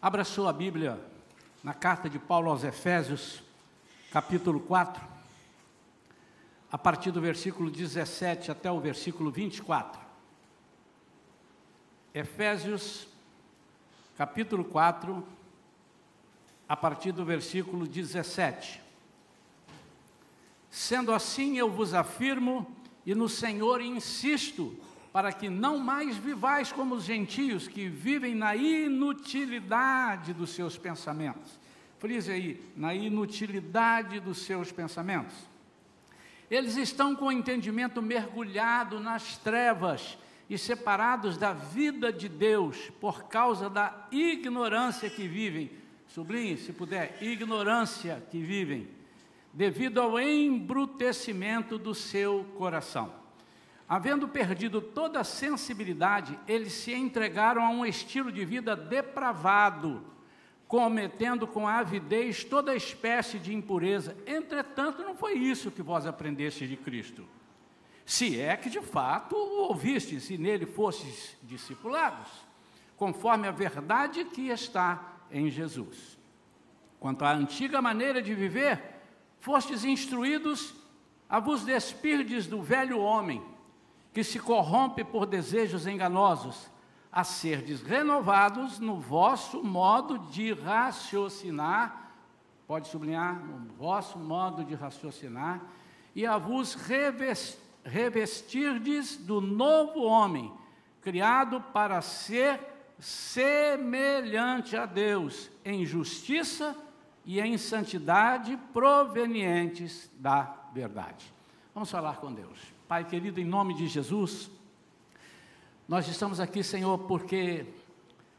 Abra sua Bíblia na carta de Paulo aos Efésios, capítulo 4, a partir do versículo 17 até o versículo 24. Efésios, capítulo 4, a partir do versículo 17. Sendo assim, eu vos afirmo e no Senhor insisto, para que não mais vivais como os gentios que vivem na inutilidade dos seus pensamentos. Frise aí, na inutilidade dos seus pensamentos. Eles estão com o entendimento mergulhado nas trevas e separados da vida de Deus por causa da ignorância que vivem. Sublinhe, se puder, ignorância que vivem, devido ao embrutecimento do seu coração. Havendo perdido toda a sensibilidade, eles se entregaram a um estilo de vida depravado, cometendo com avidez toda espécie de impureza. Entretanto, não foi isso que vós aprendestes de Cristo. Se é que de fato o ouvistes e nele fostes discipulados, conforme a verdade que está em Jesus. Quanto à antiga maneira de viver, fostes instruídos a vos despirdes do velho homem que se corrompe por desejos enganosos, a serdes renovados no vosso modo de raciocinar, pode sublinhar, no vosso modo de raciocinar, e a vos revestirdes do novo homem, criado para ser semelhante a Deus, em justiça e em santidade provenientes da verdade. Vamos falar com Deus. Pai querido, em nome de Jesus, nós estamos aqui, Senhor, porque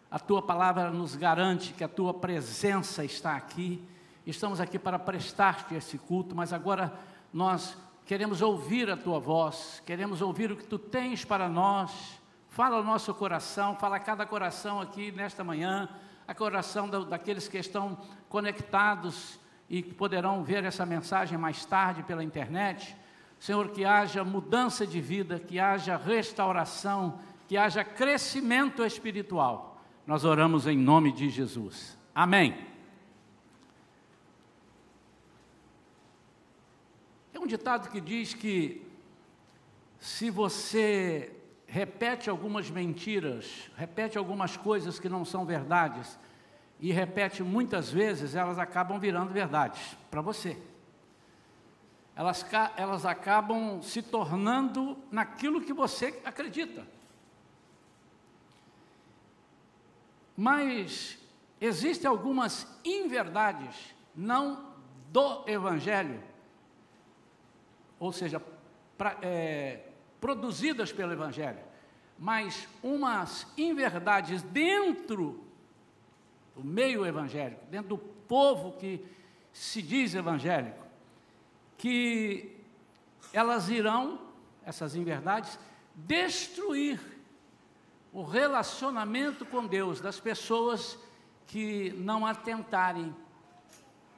a tua palavra nos garante que a tua presença está aqui. Estamos aqui para prestar-te esse culto, mas agora nós queremos ouvir a tua voz, queremos ouvir o que tu tens para nós. Fala ao nosso coração, fala a cada coração aqui nesta manhã, a coração da, daqueles que estão conectados e que poderão ver essa mensagem mais tarde pela internet. Senhor, que haja mudança de vida, que haja restauração, que haja crescimento espiritual. Nós oramos em nome de Jesus. Amém. Tem um ditado que diz que se você repete algumas mentiras, repete algumas coisas que não são verdades, e repete muitas vezes, elas acabam virando verdades para você elas, elas acabam se tornando naquilo que você acredita. Mas existem algumas inverdades, não do Evangelho, ou seja, pra, é, produzidas pelo Evangelho, mas umas inverdades dentro do meio evangélico, dentro do povo que se diz evangélico, que elas irão, essas inverdades, destruir o relacionamento com Deus das pessoas que não atentarem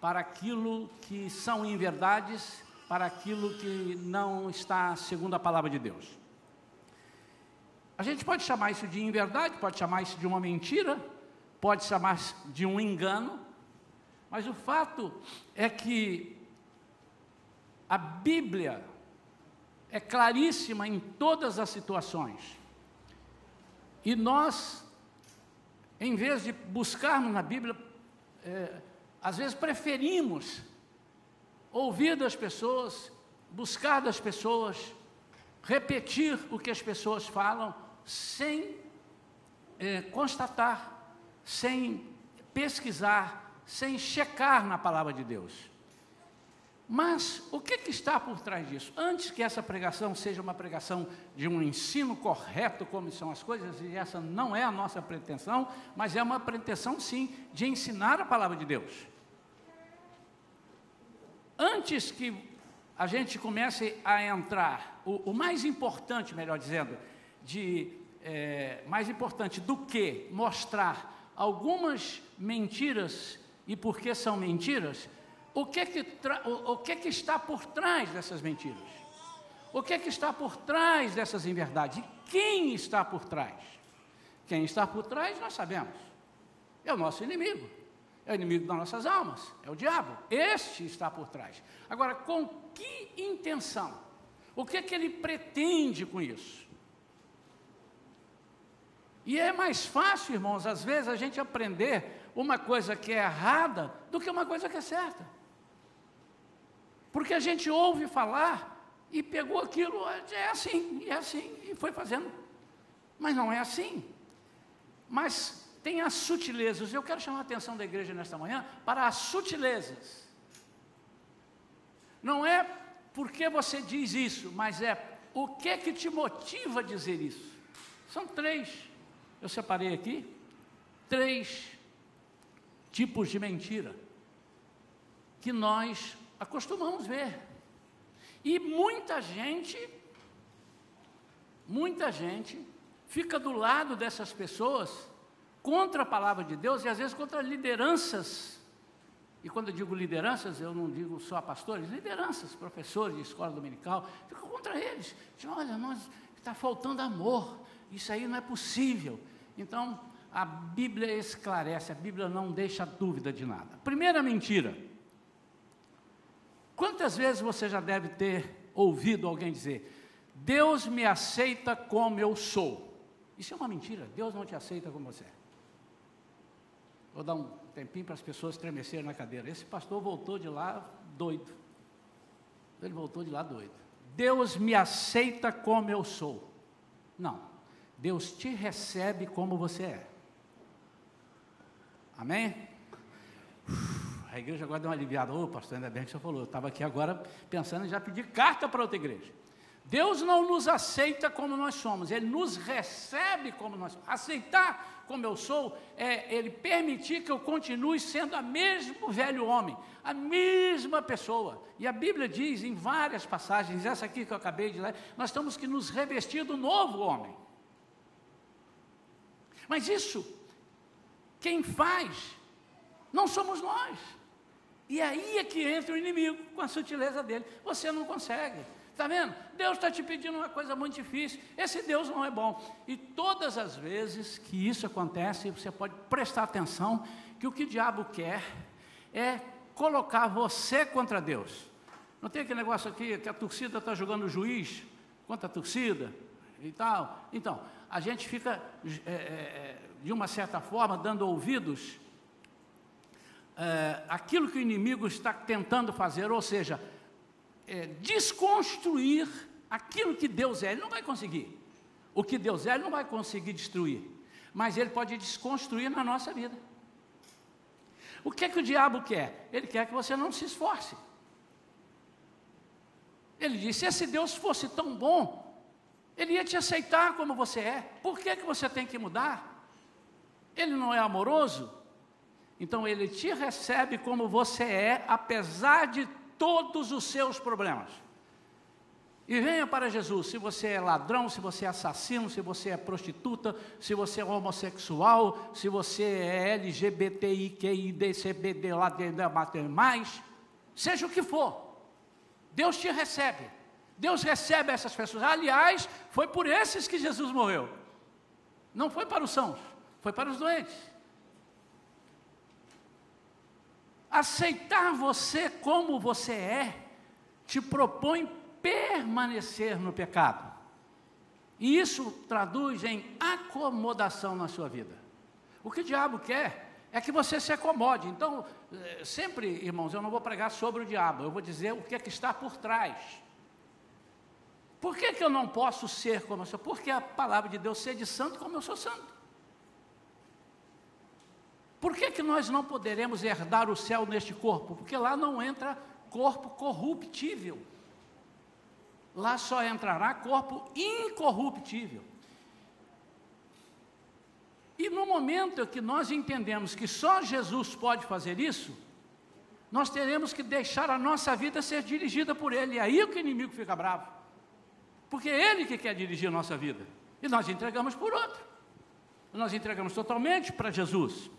para aquilo que são inverdades, para aquilo que não está segundo a palavra de Deus. A gente pode chamar isso de inverdade, pode chamar isso de uma mentira, pode chamar de um engano, mas o fato é que a Bíblia é claríssima em todas as situações. E nós, em vez de buscarmos na Bíblia, é, às vezes preferimos ouvir das pessoas, buscar das pessoas, repetir o que as pessoas falam, sem é, constatar, sem pesquisar, sem checar na palavra de Deus. Mas o que, que, está por trás disso? Antes que essa pregação seja uma pregação de um ensino correto, como são as coisas, e essa não é a nossa pretensão, mas é uma pretensão, sim, de ensinar a palavra de Deus. Antes que a gente comece a entrar, o, o mais importante, melhor dizendo, de é, mais importante do que mostrar algumas mentiras e por que são mentiras, o que, que o, o que, que está por trás dessas mentiras? O que, que está por trás dessas inverdades? E quem está por trás? Quem está por trás, nós sabemos. É o nosso inimigo. É o inimigo das nossas almas. É o diabo. Este está por trás. Agora, com que intenção? O que, que ele pretende com isso? E é mais fácil, irmãos, às vezes a gente aprender uma coisa que é errada do que uma coisa que é certa. Porque a gente ouve falar e pegou aquilo, é assim, é assim, e foi fazendo. Mas não é assim. Mas tem as sutilezas. Eu quero chamar a atenção da igreja nesta manhã para as sutilezas. Não é porque você diz isso, mas é o que que te motiva a dizer isso. São três. Eu separei aqui três tipos de mentira que nós acostumamos ver. E muita gente, muita gente fica do lado dessas pessoas contra a palavra de Deus e às vezes contra lideranças. E quando eu digo lideranças, eu não digo só pastores, lideranças, professores de escola dominical, ficam contra eles. Dizem, olha, nós está faltando amor, isso aí não é possível. Então, a Bíblia esclarece, a Bíblia não deixa dúvida de nada. Primeira mentira. Quantas vezes você já deve ter ouvido alguém dizer: Deus me aceita como eu sou? Isso é uma mentira. Deus não te aceita como você é. Vou dar um tempinho para as pessoas estremecerem na cadeira. Esse pastor voltou de lá doido. Ele voltou de lá doido. Deus me aceita como eu sou. Não. Deus te recebe como você é. Amém? A igreja agora deu uma aliviada. Ô, oh, pastor, ainda bem que você falou. Eu estava aqui agora pensando em já pedir carta para outra igreja. Deus não nos aceita como nós somos, Ele nos recebe como nós somos. Aceitar como eu sou é Ele permitir que eu continue sendo a mesmo velho homem, a mesma pessoa. E a Bíblia diz em várias passagens, essa aqui que eu acabei de ler, nós temos que nos revestir do novo homem. Mas isso, quem faz, não somos nós. E aí é que entra o inimigo com a sutileza dele. Você não consegue. Está vendo? Deus está te pedindo uma coisa muito difícil. Esse Deus não é bom. E todas as vezes que isso acontece, você pode prestar atenção que o que o diabo quer é colocar você contra Deus. Não tem aquele negócio aqui que a torcida está jogando juiz contra a torcida e tal. Então, a gente fica, é, é, de uma certa forma, dando ouvidos é, aquilo que o inimigo está tentando fazer, ou seja, é, desconstruir aquilo que Deus é. Ele não vai conseguir. O que Deus é, ele não vai conseguir destruir. Mas ele pode desconstruir na nossa vida. O que é que o diabo quer? Ele quer que você não se esforce. Ele disse: se Deus fosse tão bom, ele ia te aceitar como você é. Por que, que você tem que mudar? Ele não é amoroso? Então ele te recebe como você é, apesar de todos os seus problemas. E venha para Jesus, se você é ladrão, se você é assassino, se você é prostituta, se você é homossexual, se você é LGBTIQIDCBD lá dentro mais, seja o que for, Deus te recebe. Deus recebe essas pessoas. Aliás, foi por esses que Jesus morreu. Não foi para os sãos, foi para os doentes. Aceitar você como você é te propõe permanecer no pecado. E isso traduz em acomodação na sua vida. O que o diabo quer é que você se acomode. Então, eh, sempre, irmãos, eu não vou pregar sobre o diabo, eu vou dizer o que é que está por trás. Por que, que eu não posso ser como eu sou? Porque a palavra de Deus ser de santo como eu sou santo. Por que, que nós não poderemos herdar o céu neste corpo? Porque lá não entra corpo corruptível. Lá só entrará corpo incorruptível. E no momento que nós entendemos que só Jesus pode fazer isso, nós teremos que deixar a nossa vida ser dirigida por Ele. E aí é que o inimigo fica bravo. Porque é Ele que quer dirigir a nossa vida. E nós entregamos por outro. Nós entregamos totalmente para Jesus.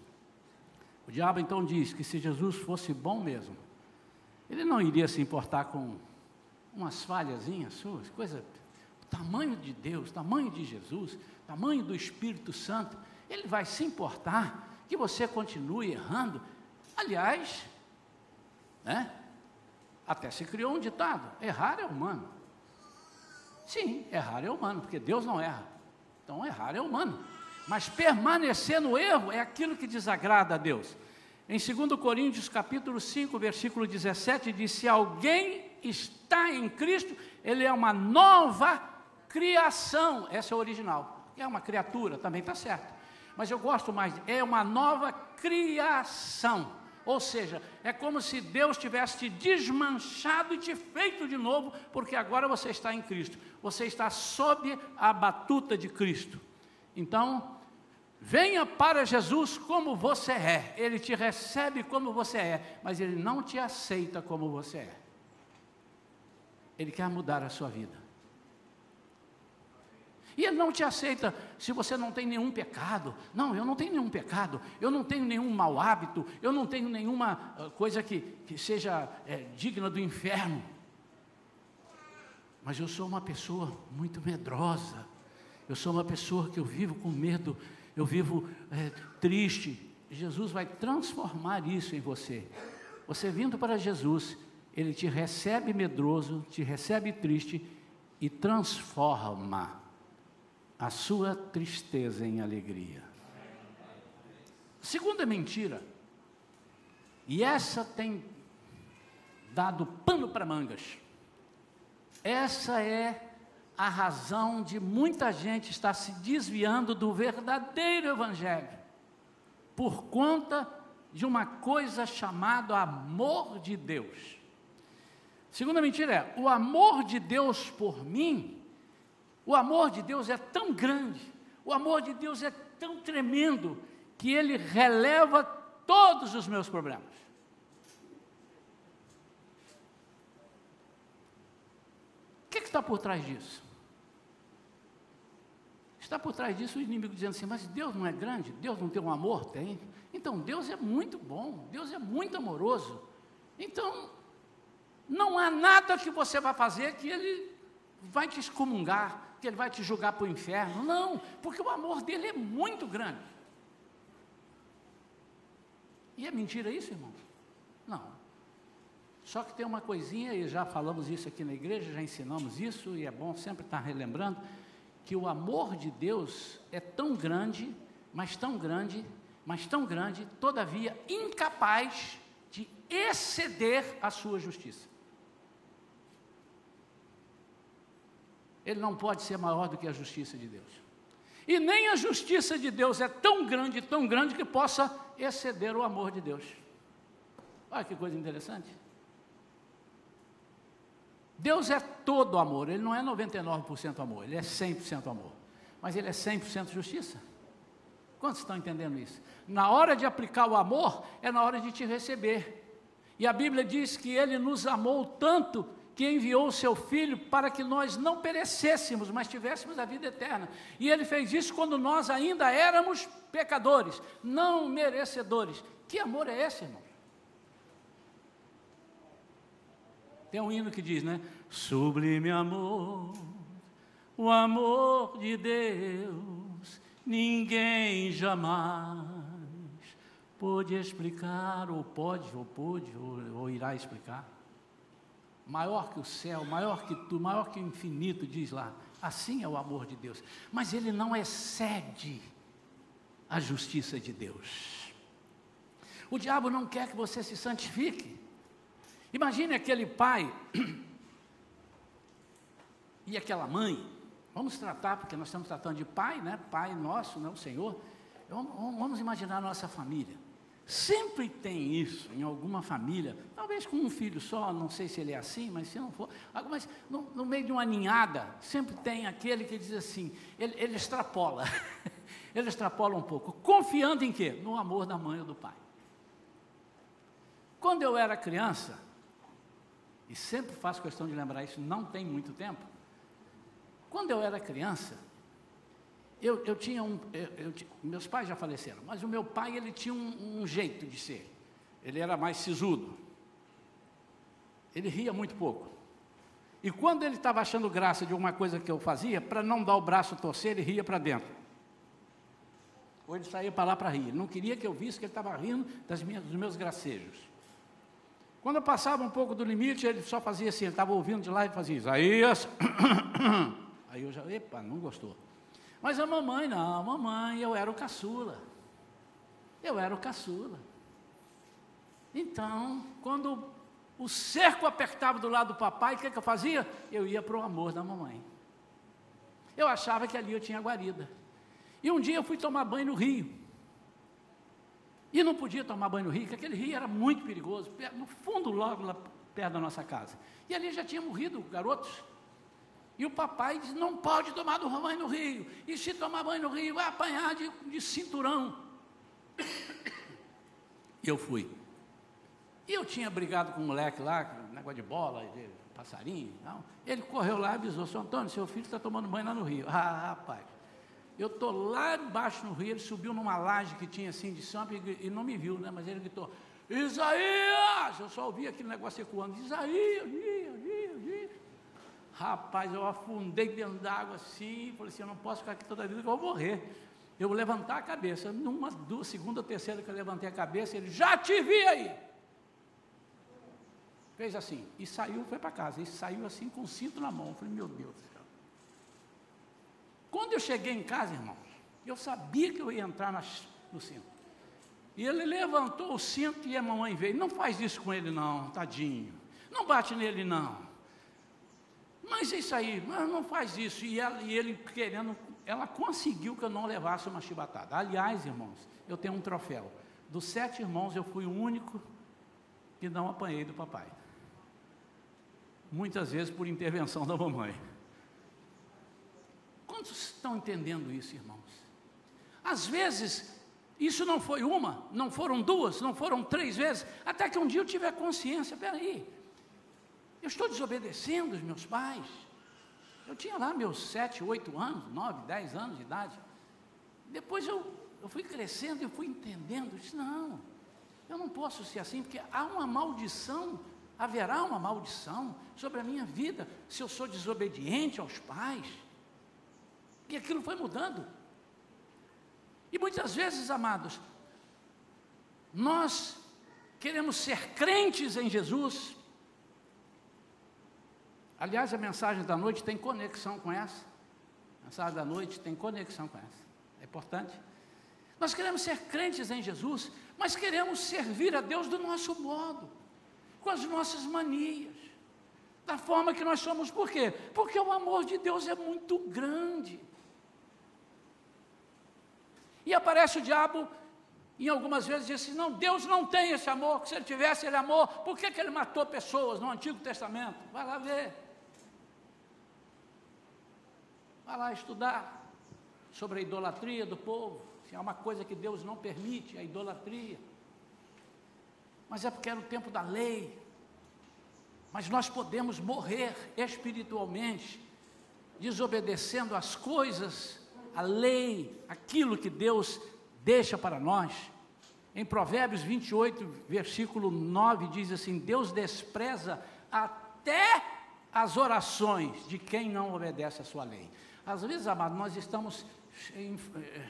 O diabo então diz que se Jesus fosse bom mesmo, ele não iria se importar com umas falhazinhas suas, coisa, tamanho de Deus, tamanho de Jesus, tamanho do Espírito Santo, ele vai se importar que você continue errando. Aliás, né? Até se criou um ditado: errar é humano. Sim, errar é humano, porque Deus não erra. Então, errar é humano. Mas permanecer no erro é aquilo que desagrada a Deus. Em 2 Coríntios capítulo 5, versículo 17, diz: Se alguém está em Cristo, ele é uma nova criação. Essa é a original. É uma criatura, também está certo. Mas eu gosto mais, é uma nova criação. Ou seja, é como se Deus tivesse te desmanchado e te feito de novo, porque agora você está em Cristo. Você está sob a batuta de Cristo. Então, venha para Jesus como você é. Ele te recebe como você é, mas ele não te aceita como você é. Ele quer mudar a sua vida. E ele não te aceita se você não tem nenhum pecado. Não, eu não tenho nenhum pecado, eu não tenho nenhum mau hábito, eu não tenho nenhuma uh, coisa que, que seja é, digna do inferno. Mas eu sou uma pessoa muito medrosa, eu sou uma pessoa que eu vivo com medo, eu vivo é, triste. Jesus vai transformar isso em você. Você vindo para Jesus, Ele te recebe medroso, te recebe triste e transforma a sua tristeza em alegria. Segunda mentira, e essa tem dado pano para mangas. Essa é a razão de muita gente estar se desviando do verdadeiro Evangelho, por conta de uma coisa chamada amor de Deus. Segunda mentira é: o amor de Deus por mim o amor de Deus é tão grande, o amor de Deus é tão tremendo, que ele releva todos os meus problemas. O que, é que está por trás disso? Está por trás disso o inimigo dizendo assim: mas Deus não é grande? Deus não tem um amor? Tem. Então Deus é muito bom, Deus é muito amoroso. Então, não há nada que você vá fazer que ele vai te excomungar, que ele vai te julgar para o inferno. Não, porque o amor dele é muito grande. E é mentira isso, irmão? Só que tem uma coisinha, e já falamos isso aqui na igreja, já ensinamos isso, e é bom sempre estar relembrando, que o amor de Deus é tão grande, mas tão grande, mas tão grande, todavia incapaz de exceder a sua justiça. ele não pode ser maior do que a justiça de Deus. E nem a justiça de Deus é tão grande, tão grande que possa exceder o amor de Deus. Olha que coisa interessante. Deus é todo amor, ele não é 99% amor, ele é 100% amor. Mas ele é 100% justiça. Quantos estão entendendo isso? Na hora de aplicar o amor, é na hora de te receber. E a Bíblia diz que ele nos amou tanto que enviou o seu filho para que nós não perecêssemos, mas tivéssemos a vida eterna. E ele fez isso quando nós ainda éramos pecadores, não merecedores. Que amor é esse, irmão? Tem um hino que diz, né? Sublime amor, o amor de Deus, ninguém jamais pôde explicar, ou pode, ou pôde, ou, ou irá explicar maior que o céu, maior que tu, maior que o infinito, diz lá. Assim é o amor de Deus. Mas ele não excede a justiça de Deus. O diabo não quer que você se santifique. Imagine aquele pai e aquela mãe. Vamos tratar, porque nós estamos tratando de pai, né? Pai nosso, né? o Senhor. Vamos, imaginar a nossa família. Sempre tem isso em alguma família, talvez com um filho só, não sei se ele é assim, mas se não for, mas no, no meio de uma ninhada, sempre tem aquele que diz assim, ele, ele extrapola, ele extrapola um pouco, confiando em quê? No amor da mãe ou do pai. Quando eu era criança, e sempre faço questão de lembrar isso, não tem muito tempo, quando eu era criança, eu, eu tinha um. Eu, eu, meus pais já faleceram, mas o meu pai ele tinha um, um jeito de ser. Ele era mais sisudo. Ele ria muito pouco. E quando ele estava achando graça de alguma coisa que eu fazia, para não dar o braço torcer, ele ria para dentro. Ou ele saía para lá para rir. Ele não queria que eu visse que ele estava rindo das minhas, dos meus gracejos. Quando eu passava um pouco do limite, ele só fazia assim, ele estava ouvindo de lá e fazia Isaías. Aí eu já, epa, não gostou. Mas a mamãe, não, a mamãe, eu era o caçula. Eu era o caçula. Então, quando o cerco apertava do lado do papai, o que, que eu fazia? Eu ia para o amor da mamãe. Eu achava que ali eu tinha guarida. E um dia eu fui tomar banho no rio. E não podia tomar banho no rio, porque aquele rio era muito perigoso, no fundo, logo lá perto da nossa casa. E ali já tinha morrido garotos. E o papai disse: não pode tomar banho no rio. E se tomar banho no rio, vai apanhar de, de cinturão. E eu fui. E eu tinha brigado com um moleque lá, negócio de bola, de passarinho. Não. Ele correu lá e avisou: seu Antônio, seu filho está tomando banho lá no rio. Ah, rapaz. Eu estou lá embaixo no rio, ele subiu numa laje que tinha assim de sampa e, e não me viu, né? Mas ele gritou, Isaías! Eu só ouvi aquele negócio ecoando, Isaías, Isaías. Rapaz, eu afundei dentro d'água assim, falei assim, eu não posso ficar aqui toda a vida que eu vou morrer. Eu vou levantar a cabeça. Numa, duas, segunda terceira que eu levantei a cabeça, ele, já te vi aí! Fez assim, e saiu, foi para casa, e saiu assim com o cinto na mão. Eu falei, meu Deus quando eu cheguei em casa, irmãos, eu sabia que eu ia entrar nas, no cinto. E ele levantou o cinto e a mamãe veio. Não faz isso com ele, não, tadinho. Não bate nele, não. Mas é isso aí, mas não faz isso. E, ela, e ele querendo, ela conseguiu que eu não levasse uma chibatada. Aliás, irmãos, eu tenho um troféu. Dos sete irmãos, eu fui o único que não apanhei do papai. Muitas vezes por intervenção da mamãe. Quantos estão entendendo isso, irmãos? Às vezes, isso não foi uma, não foram duas, não foram três vezes, até que um dia eu tiver consciência, peraí, eu estou desobedecendo os meus pais. Eu tinha lá meus sete, oito anos, nove, dez anos de idade. Depois eu, eu fui crescendo, eu fui entendendo, eu disse, não, eu não posso ser assim, porque há uma maldição, haverá uma maldição sobre a minha vida, se eu sou desobediente aos pais. E aquilo foi mudando. E muitas vezes, amados, nós queremos ser crentes em Jesus. Aliás, a mensagem da noite tem conexão com essa. A mensagem da noite tem conexão com essa. É importante. Nós queremos ser crentes em Jesus, mas queremos servir a Deus do nosso modo, com as nossas manias, da forma que nós somos. Por quê? Porque o amor de Deus é muito grande. E aparece o diabo, em algumas vezes, e diz assim: não, Deus não tem esse amor, que se ele tivesse ele amor, por que, que ele matou pessoas no Antigo Testamento? Vai lá ver. Vai lá estudar sobre a idolatria do povo. Se é uma coisa que Deus não permite, a idolatria. Mas é porque era o tempo da lei. Mas nós podemos morrer espiritualmente, desobedecendo as coisas a lei, aquilo que Deus deixa para nós. Em Provérbios 28, versículo 9, diz assim: Deus despreza até as orações de quem não obedece a sua lei. Às vezes, amado, nós estamos em, eh,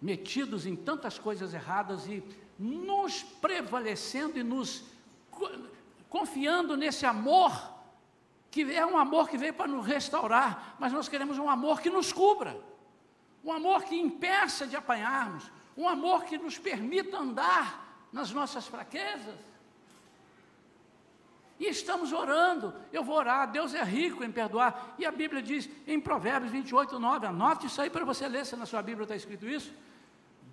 metidos em tantas coisas erradas e nos prevalecendo e nos confiando nesse amor que é um amor que veio para nos restaurar, mas nós queremos um amor que nos cubra, um amor que impeça de apanharmos, um amor que nos permita andar nas nossas fraquezas. E estamos orando, eu vou orar, Deus é rico em perdoar. E a Bíblia diz em Provérbios 28, 9, anote isso aí para você ler, se na sua Bíblia está escrito isso.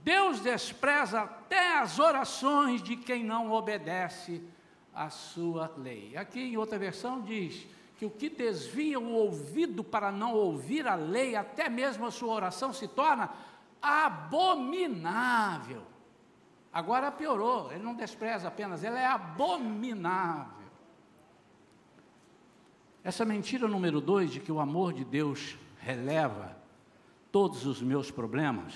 Deus despreza até as orações de quem não obedece à sua lei. Aqui em outra versão diz: que o que desvia o ouvido para não ouvir a lei, até mesmo a sua oração se torna abominável. Agora piorou, ele não despreza apenas, ele é abominável. Essa mentira número dois, de que o amor de Deus releva todos os meus problemas,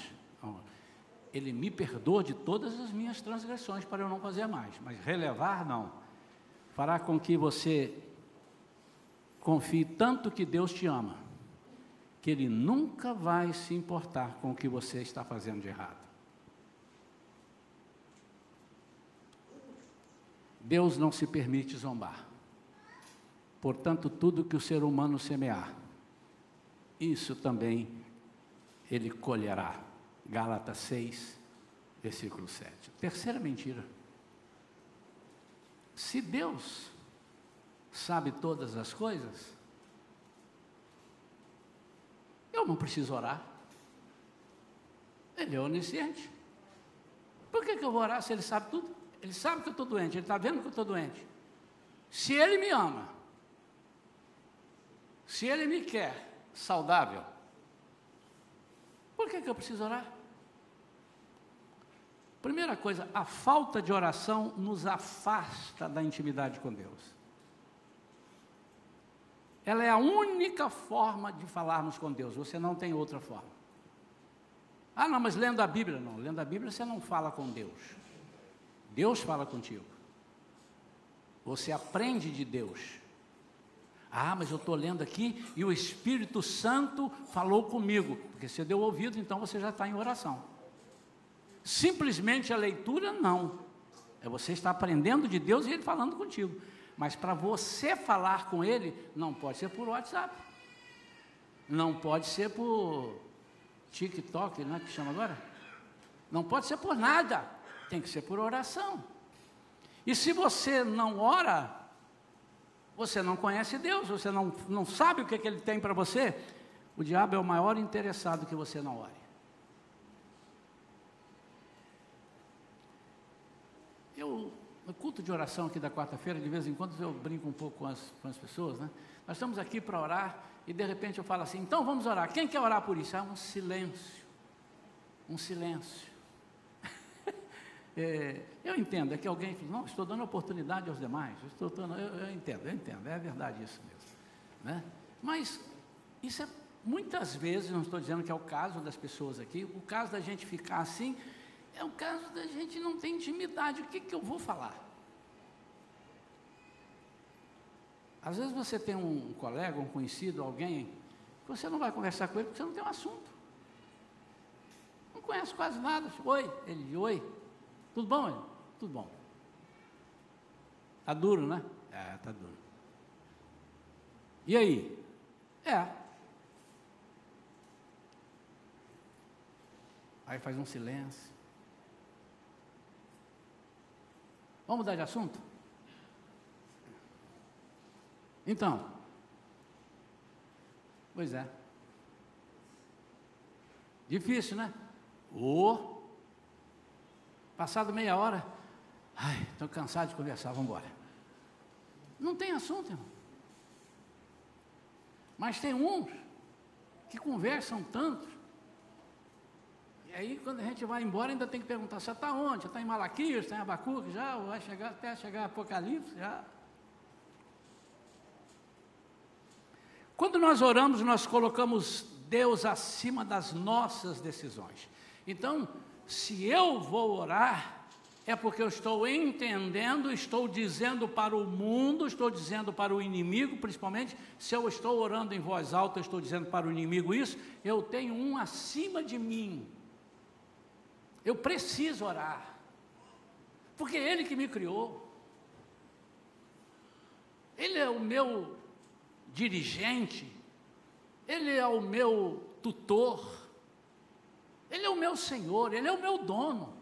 ele me perdoa de todas as minhas transgressões para eu não fazer mais, mas relevar não. Fará com que você confie tanto que Deus te ama, que Ele nunca vai se importar com o que você está fazendo de errado. Deus não se permite zombar. Portanto, tudo que o ser humano semear, isso também ele colherá. Gálatas 6, versículo 7. Terceira mentira. Se Deus sabe todas as coisas, eu não preciso orar. Ele é onisciente. Por que, que eu vou orar se ele sabe tudo? Ele sabe que eu estou doente, ele está vendo que eu estou doente. Se ele me ama, se ele me quer saudável, por que, que eu preciso orar? Primeira coisa, a falta de oração nos afasta da intimidade com Deus. Ela é a única forma de falarmos com Deus, você não tem outra forma. Ah, não, mas lendo a Bíblia, não. Lendo a Bíblia você não fala com Deus. Deus fala contigo. Você aprende de Deus. Ah, mas eu estou lendo aqui e o Espírito Santo falou comigo. Porque você deu ouvido, então você já está em oração. Simplesmente a leitura, não. É você estar aprendendo de Deus e Ele falando contigo. Mas para você falar com Ele, não pode ser por WhatsApp. Não pode ser por TikTok, não é que chama agora? Não pode ser por nada. Tem que ser por oração. E se você não ora, você não conhece Deus, você não, não sabe o que, é que Ele tem para você, o diabo é o maior interessado que você não ore. Eu, no culto de oração aqui da quarta-feira, de vez em quando eu brinco um pouco com as, com as pessoas, né? Nós estamos aqui para orar e de repente eu falo assim: então vamos orar. Quem quer orar por isso? É um silêncio. Um silêncio. é, eu entendo, é que alguém fala, não, estou dando oportunidade aos demais. Estou dando, eu, eu entendo, eu entendo, é verdade isso mesmo. Né? Mas isso é muitas vezes, não estou dizendo que é o caso das pessoas aqui, o caso da gente ficar assim é o caso da gente não ter intimidade. O que, que eu vou falar? Às vezes você tem um colega, um conhecido, alguém, que você não vai conversar com ele porque você não tem um assunto. Não conhece quase nada. Oi, ele, oi. Tudo bom? Ele? Tudo bom. Tá duro, né? É, tá duro. E aí? É. Aí faz um silêncio. Vamos mudar de assunto? Então, pois é. Difícil, né? Ou, oh, passado meia hora, ai, estou cansado de conversar, vamos embora. Não tem assunto, irmão. Mas tem uns que conversam tanto aí, quando a gente vai embora, ainda tem que perguntar: você está onde? Está em Malaquias? Está em Abacuque já? Ou vai chegar até chegar Apocalipse já? Quando nós oramos, nós colocamos Deus acima das nossas decisões. Então, se eu vou orar, é porque eu estou entendendo, estou dizendo para o mundo, estou dizendo para o inimigo, principalmente, se eu estou orando em voz alta, estou dizendo para o inimigo isso, eu tenho um acima de mim, eu preciso orar. Porque é Ele que me criou. Ele é o meu dirigente. Ele é o meu tutor. Ele é o meu Senhor. Ele é o meu dono.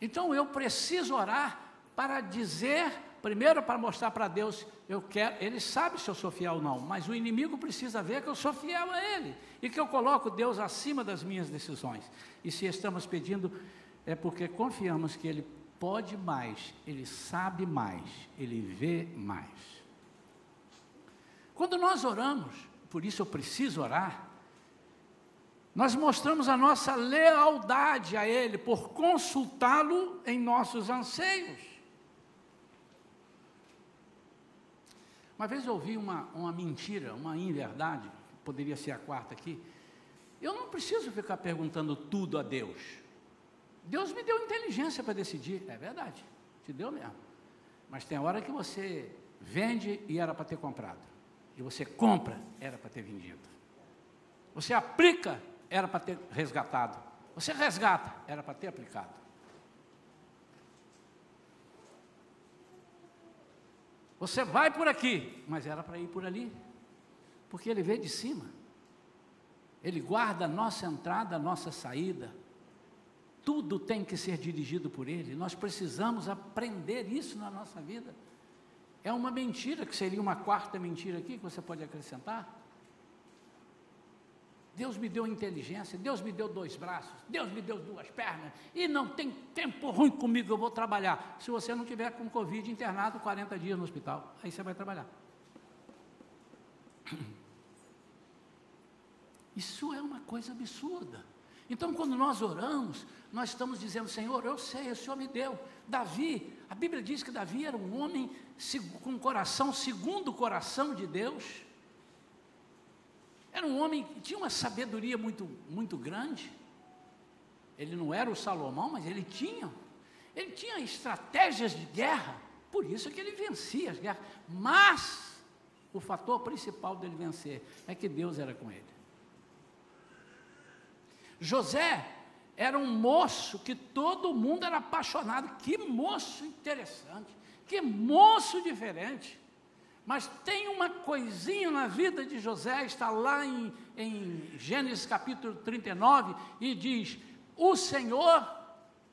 Então eu preciso orar para dizer, primeiro para mostrar para Deus, eu quero, ele sabe se eu sou fiel ou não, mas o inimigo precisa ver que eu sou fiel a ele e que eu coloco Deus acima das minhas decisões. E se estamos pedindo, é porque confiamos que Ele pode mais, Ele sabe mais, Ele vê mais. Quando nós oramos, por isso eu preciso orar, nós mostramos a nossa lealdade a Ele por consultá-lo em nossos anseios. Uma vez eu ouvi uma, uma mentira, uma inverdade, poderia ser a quarta aqui, eu não preciso ficar perguntando tudo a Deus. Deus me deu inteligência para decidir, é verdade, te deu mesmo. Mas tem hora que você vende e era para ter comprado, e você compra, era para ter vendido. Você aplica, era para ter resgatado. Você resgata, era para ter aplicado. Você vai por aqui, mas era para ir por ali, porque ele veio de cima. Ele guarda a nossa entrada, a nossa saída. Tudo tem que ser dirigido por ele. Nós precisamos aprender isso na nossa vida. É uma mentira, que seria uma quarta mentira aqui que você pode acrescentar. Deus me deu inteligência, Deus me deu dois braços, Deus me deu duas pernas, e não tem tempo ruim comigo, eu vou trabalhar. Se você não tiver com Covid internado 40 dias no hospital, aí você vai trabalhar. Isso é uma coisa absurda. Então, quando nós oramos, nós estamos dizendo, Senhor, eu sei, o Senhor me deu. Davi, a Bíblia diz que Davi era um homem com coração segundo o coração de Deus. Era um homem que tinha uma sabedoria muito, muito grande. Ele não era o Salomão, mas ele tinha. Ele tinha estratégias de guerra, por isso é que ele vencia as guerras. Mas o fator principal dele vencer é que Deus era com ele. José era um moço que todo mundo era apaixonado. Que moço interessante, que moço diferente. Mas tem uma coisinha na vida de José, está lá em, em Gênesis capítulo 39, e diz: O Senhor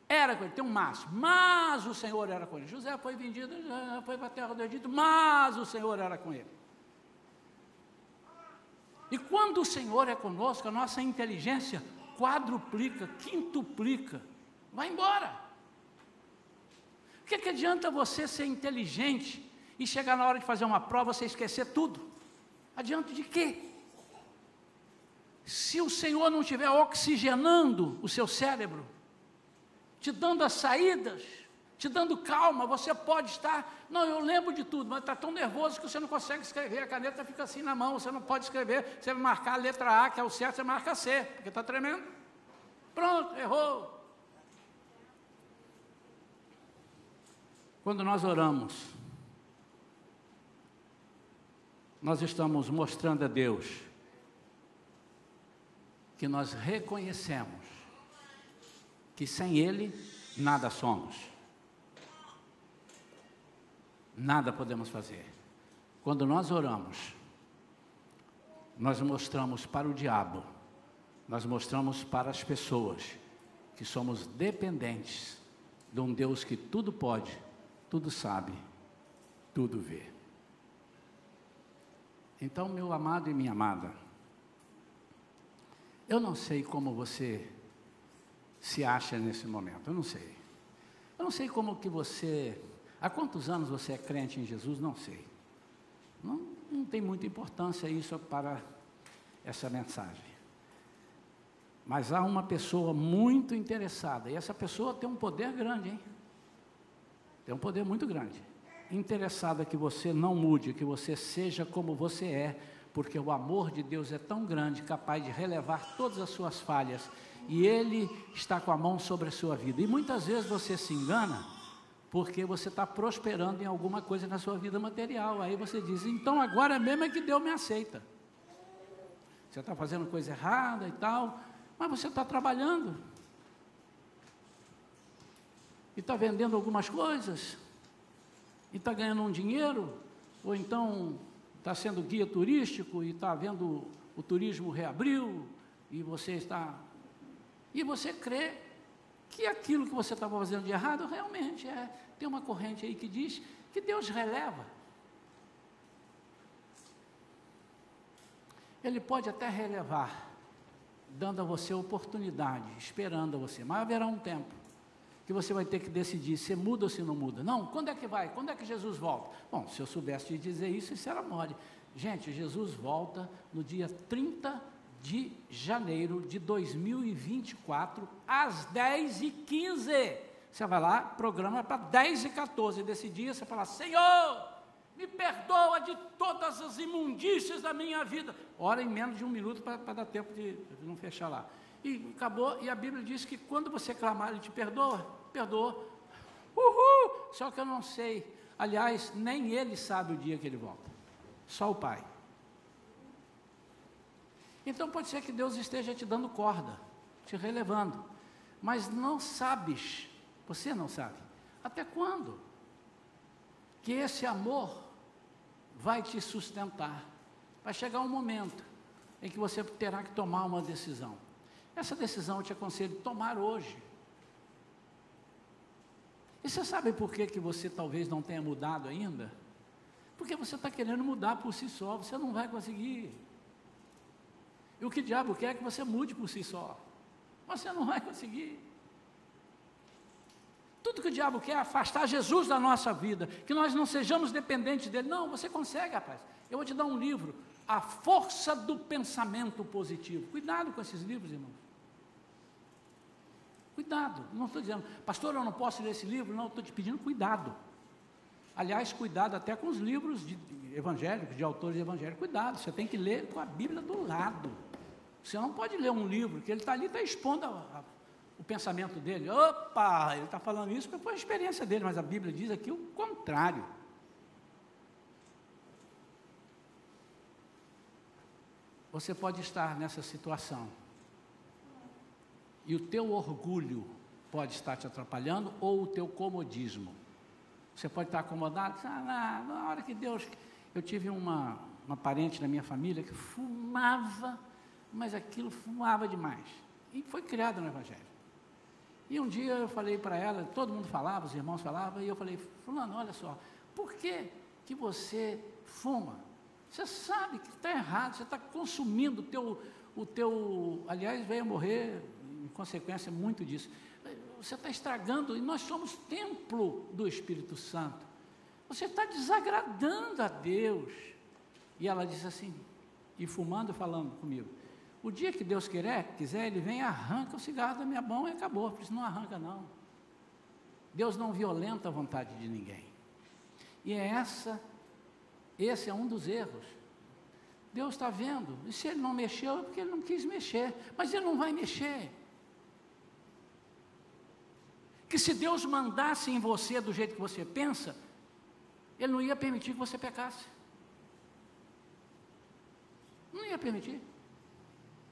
era com ele, tem um mas, mas o Senhor era com ele. José foi vendido, foi para a terra do Egito, mas o Senhor era com ele. E quando o Senhor é conosco, a nossa inteligência quadruplica, quintuplica, vai embora. O que, que adianta você ser inteligente e chegar na hora de fazer uma prova você esquecer tudo. Adiante de quê? Se o Senhor não estiver oxigenando o seu cérebro, te dando as saídas, te dando calma, você pode estar, não, eu lembro de tudo, mas está tão nervoso que você não consegue escrever, a caneta fica assim na mão, você não pode escrever, você vai marcar a letra A, que é o certo, você marca C, porque está tremendo. Pronto, errou. Quando nós oramos, nós estamos mostrando a Deus que nós reconhecemos que sem Ele nada somos, nada podemos fazer. Quando nós oramos, nós mostramos para o diabo, nós mostramos para as pessoas que somos dependentes de um Deus que tudo pode, tudo sabe, tudo vê. Então, meu amado e minha amada, eu não sei como você se acha nesse momento, eu não sei. Eu não sei como que você, há quantos anos você é crente em Jesus, não sei. Não, não tem muita importância isso para essa mensagem. Mas há uma pessoa muito interessada, e essa pessoa tem um poder grande, hein? Tem um poder muito grande interessada que você não mude, que você seja como você é, porque o amor de Deus é tão grande, capaz de relevar todas as suas falhas, e Ele está com a mão sobre a sua vida. E muitas vezes você se engana, porque você está prosperando em alguma coisa na sua vida material. Aí você diz, então agora mesmo é que Deus me aceita. Você está fazendo coisa errada e tal, mas você está trabalhando. E está vendendo algumas coisas, e está ganhando um dinheiro, ou então está sendo guia turístico e está vendo o turismo reabriu, e você está. E você crê que aquilo que você estava fazendo de errado realmente é. Tem uma corrente aí que diz que Deus releva. Ele pode até relevar, dando a você oportunidade, esperando a você, mas haverá um tempo que você vai ter que decidir se muda ou se não muda. Não, quando é que vai? Quando é que Jesus volta? Bom, se eu soubesse dizer isso, isso era mole. Gente, Jesus volta no dia 30 de janeiro de 2024, às 10h15. Você vai lá, programa para 10 e 14 desse dia, você fala, Senhor, me perdoa de todas as imundícias da minha vida. Ora em menos de um minuto para dar tempo de não fechar lá. E acabou, e a Bíblia diz que quando você clamar, Ele te perdoa perdoou. Uhul! Só que eu não sei. Aliás, nem ele sabe o dia que ele volta. Só o Pai. Então pode ser que Deus esteja te dando corda, te relevando, mas não sabes, você não sabe, até quando que esse amor vai te sustentar. Vai chegar um momento em que você terá que tomar uma decisão. Essa decisão eu te aconselho tomar hoje. E você sabe por que, que você talvez não tenha mudado ainda? Porque você está querendo mudar por si só, você não vai conseguir. E o que diabo quer é que você mude por si só. Você não vai conseguir. Tudo que o diabo quer é afastar Jesus da nossa vida, que nós não sejamos dependentes dele. Não, você consegue, rapaz. Eu vou te dar um livro, A Força do Pensamento Positivo. Cuidado com esses livros, irmãos. Cuidado, não estou dizendo, pastor, eu não posso ler esse livro, não, estou te pedindo cuidado. Aliás, cuidado até com os livros de, evangélicos, de autores evangélicos. Cuidado, você tem que ler com a Bíblia do lado. Você não pode ler um livro que ele está ali, está expondo a, a, o pensamento dele. Opa, ele está falando isso porque foi a experiência dele, mas a Bíblia diz aqui o contrário. Você pode estar nessa situação e o teu orgulho pode estar te atrapalhando ou o teu comodismo. Você pode estar acomodado, ah, na hora que Deus. Eu tive uma, uma parente na minha família que fumava, mas aquilo fumava demais. E foi criada no Evangelho. E um dia eu falei para ela, todo mundo falava, os irmãos falavam, e eu falei, fulano, olha só, por que, que você fuma? Você sabe que está errado, você está consumindo o teu, o teu. Aliás, veio morrer consequência muito disso. Você está estragando, e nós somos templo do Espírito Santo. Você está desagradando a Deus. E ela disse assim, e fumando, falando comigo. O dia que Deus quiser, quiser, Ele vem e arranca o cigarro da minha mão e acabou. Por isso não arranca, não. Deus não violenta a vontade de ninguém. E é essa, esse é um dos erros. Deus está vendo. E se Ele não mexeu, é porque Ele não quis mexer. Mas Ele não vai mexer que se Deus mandasse em você do jeito que você pensa, Ele não ia permitir que você pecasse. Não ia permitir.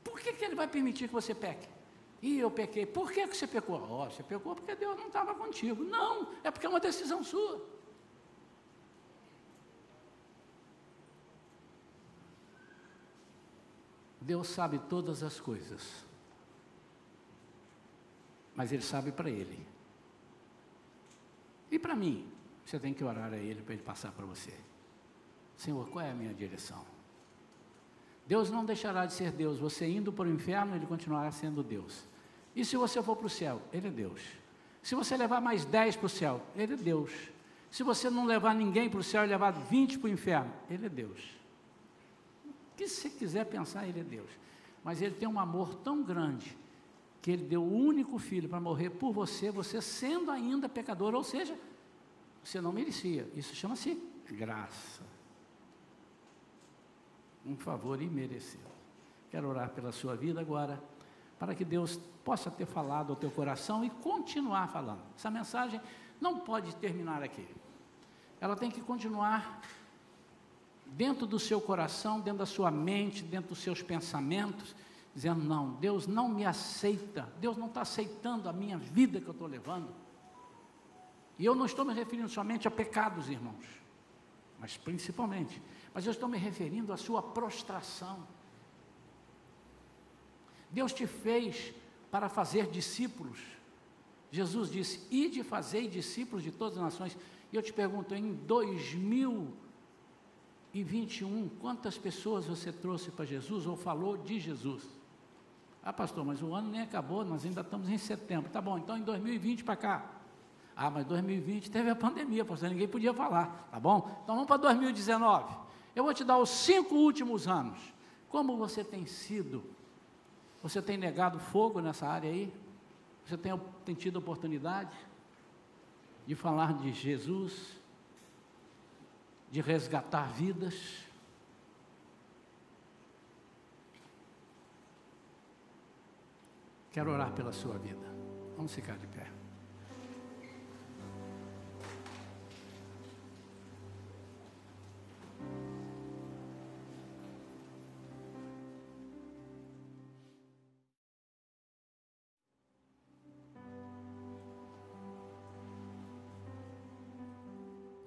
Por que, que Ele vai permitir que você peque? E eu pequei. Por que, que você pecou? Oh, você pecou porque Deus não estava contigo. Não, é porque é uma decisão sua. Deus sabe todas as coisas. Mas Ele sabe para Ele. E para mim, você tem que orar a Ele para Ele passar para você. Senhor, qual é a minha direção? Deus não deixará de ser Deus. Você indo para o inferno, Ele continuará sendo Deus. E se você for para o céu, Ele é Deus. Se você levar mais 10 para o céu, Ele é Deus. Se você não levar ninguém para o céu e levar 20 para o inferno, Ele é Deus. O que você quiser pensar, Ele é Deus. Mas Ele tem um amor tão grande que Ele deu o único filho para morrer por você, você sendo ainda pecador, ou seja, você não merecia. Isso chama-se graça. Um favor imerecido. Quero orar pela sua vida agora, para que Deus possa ter falado ao teu coração e continuar falando. Essa mensagem não pode terminar aqui. Ela tem que continuar dentro do seu coração, dentro da sua mente, dentro dos seus pensamentos dizendo: não, Deus não me aceita, Deus não está aceitando a minha vida que eu estou levando. E eu não estou me referindo somente a pecados, irmãos, mas principalmente, mas eu estou me referindo à sua prostração. Deus te fez para fazer discípulos. Jesus disse: Ide fazer discípulos de todas as nações. E eu te pergunto, em 2021, quantas pessoas você trouxe para Jesus ou falou de Jesus? Ah, pastor, mas o ano nem acabou, nós ainda estamos em setembro. Tá bom, então em 2020 para cá. Ah, mas 2020 teve a pandemia, pastor, ninguém podia falar. Tá bom? Então vamos para 2019. Eu vou te dar os cinco últimos anos. Como você tem sido? Você tem negado fogo nessa área aí? Você tem, tem tido oportunidade de falar de Jesus, de resgatar vidas? Quero orar pela sua vida. Vamos ficar de pé.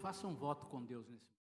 Faça um voto com Deus nesse